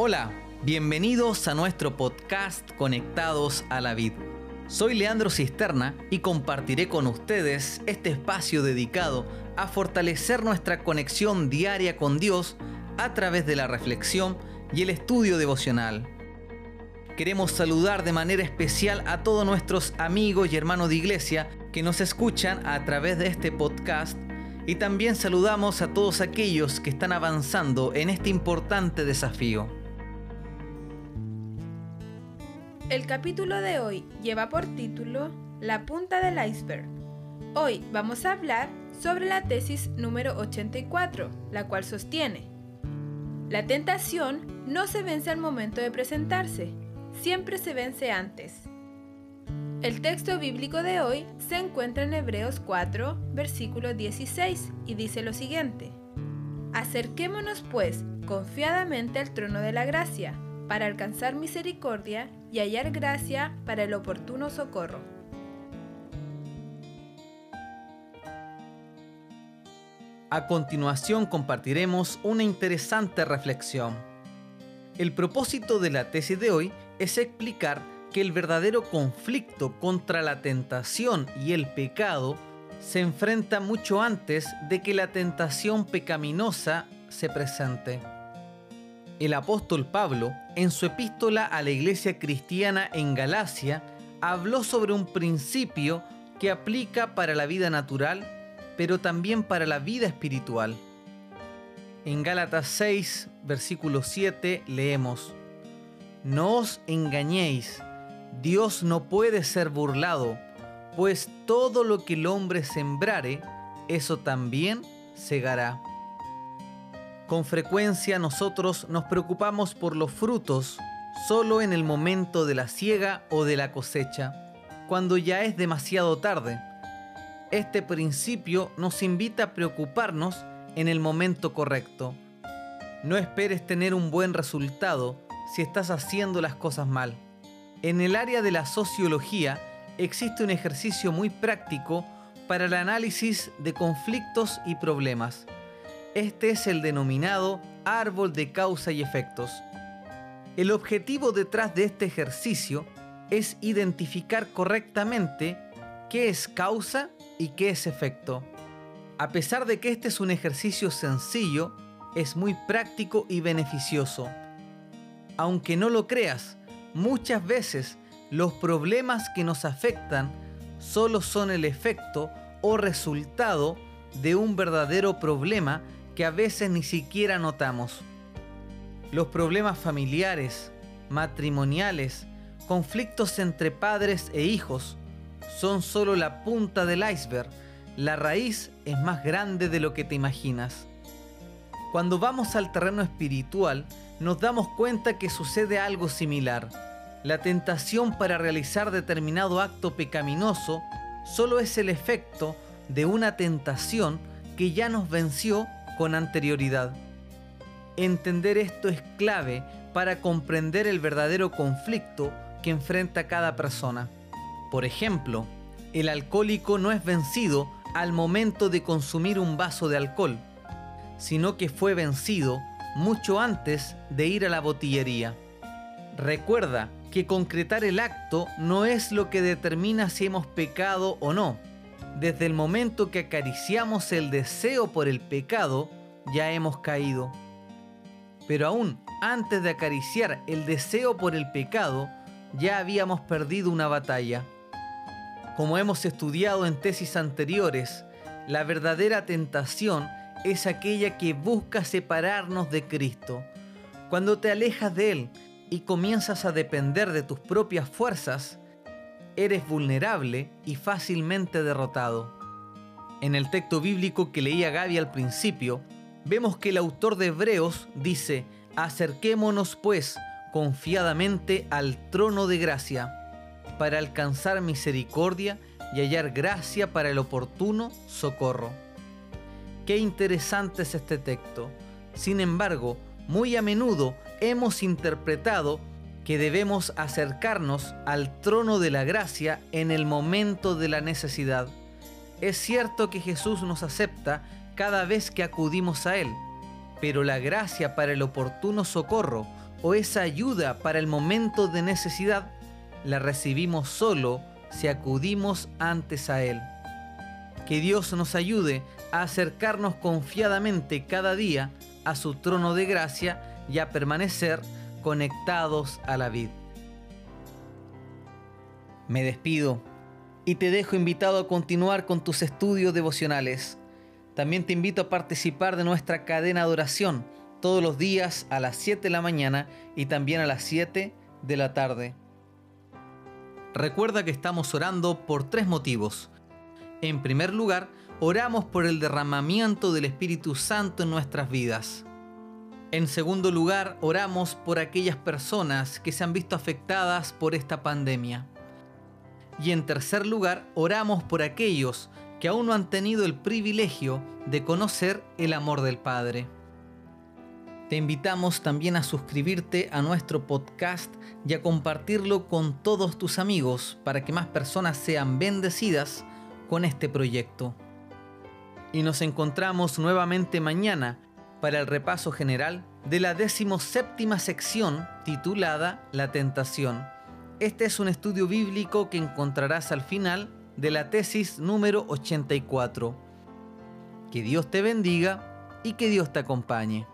Hola, bienvenidos a nuestro podcast Conectados a la Vid. Soy Leandro Cisterna y compartiré con ustedes este espacio dedicado a fortalecer nuestra conexión diaria con Dios a través de la reflexión y el estudio devocional. Queremos saludar de manera especial a todos nuestros amigos y hermanos de iglesia que nos escuchan a través de este podcast y también saludamos a todos aquellos que están avanzando en este importante desafío. El capítulo de hoy lleva por título La punta del iceberg. Hoy vamos a hablar sobre la tesis número 84, la cual sostiene, la tentación no se vence al momento de presentarse, siempre se vence antes. El texto bíblico de hoy se encuentra en Hebreos 4, versículo 16, y dice lo siguiente. Acerquémonos pues confiadamente al trono de la gracia, para alcanzar misericordia y hallar gracia para el oportuno socorro. A continuación compartiremos una interesante reflexión. El propósito de la tesis de hoy es explicar que el verdadero conflicto contra la tentación y el pecado se enfrenta mucho antes de que la tentación pecaminosa se presente. El apóstol Pablo, en su epístola a la iglesia cristiana en Galacia, habló sobre un principio que aplica para la vida natural pero también para la vida espiritual. En Gálatas 6, versículo 7 leemos, No os engañéis, Dios no puede ser burlado, pues todo lo que el hombre sembrare, eso también segará. Con frecuencia nosotros nos preocupamos por los frutos solo en el momento de la siega o de la cosecha, cuando ya es demasiado tarde este principio nos invita a preocuparnos en el momento correcto. No esperes tener un buen resultado si estás haciendo las cosas mal. En el área de la sociología existe un ejercicio muy práctico para el análisis de conflictos y problemas. Este es el denominado árbol de causa y efectos. El objetivo detrás de este ejercicio es identificar correctamente qué es causa y qué es efecto. A pesar de que este es un ejercicio sencillo, es muy práctico y beneficioso. Aunque no lo creas, muchas veces los problemas que nos afectan solo son el efecto o resultado de un verdadero problema que a veces ni siquiera notamos. Los problemas familiares, matrimoniales, conflictos entre padres e hijos, son solo la punta del iceberg. La raíz es más grande de lo que te imaginas. Cuando vamos al terreno espiritual, nos damos cuenta que sucede algo similar. La tentación para realizar determinado acto pecaminoso solo es el efecto de una tentación que ya nos venció con anterioridad. Entender esto es clave para comprender el verdadero conflicto que enfrenta cada persona. Por ejemplo, el alcohólico no es vencido al momento de consumir un vaso de alcohol, sino que fue vencido mucho antes de ir a la botillería. Recuerda que concretar el acto no es lo que determina si hemos pecado o no. Desde el momento que acariciamos el deseo por el pecado, ya hemos caído. Pero aún antes de acariciar el deseo por el pecado, ya habíamos perdido una batalla. Como hemos estudiado en tesis anteriores, la verdadera tentación es aquella que busca separarnos de Cristo. Cuando te alejas de Él y comienzas a depender de tus propias fuerzas, eres vulnerable y fácilmente derrotado. En el texto bíblico que leía Gaby al principio, vemos que el autor de Hebreos dice, acerquémonos pues confiadamente al trono de gracia para alcanzar misericordia y hallar gracia para el oportuno socorro. Qué interesante es este texto. Sin embargo, muy a menudo hemos interpretado que debemos acercarnos al trono de la gracia en el momento de la necesidad. Es cierto que Jesús nos acepta cada vez que acudimos a Él, pero la gracia para el oportuno socorro o esa ayuda para el momento de necesidad, la recibimos solo si acudimos antes a Él. Que Dios nos ayude a acercarnos confiadamente cada día a su trono de gracia y a permanecer conectados a la vid. Me despido y te dejo invitado a continuar con tus estudios devocionales. También te invito a participar de nuestra cadena de oración todos los días a las 7 de la mañana y también a las 7 de la tarde. Recuerda que estamos orando por tres motivos. En primer lugar, oramos por el derramamiento del Espíritu Santo en nuestras vidas. En segundo lugar, oramos por aquellas personas que se han visto afectadas por esta pandemia. Y en tercer lugar, oramos por aquellos que aún no han tenido el privilegio de conocer el amor del Padre. Te invitamos también a suscribirte a nuestro podcast y a compartirlo con todos tus amigos para que más personas sean bendecidas con este proyecto. Y nos encontramos nuevamente mañana para el repaso general de la decimoséptima sección titulada La tentación. Este es un estudio bíblico que encontrarás al final de la tesis número 84. Que Dios te bendiga y que Dios te acompañe.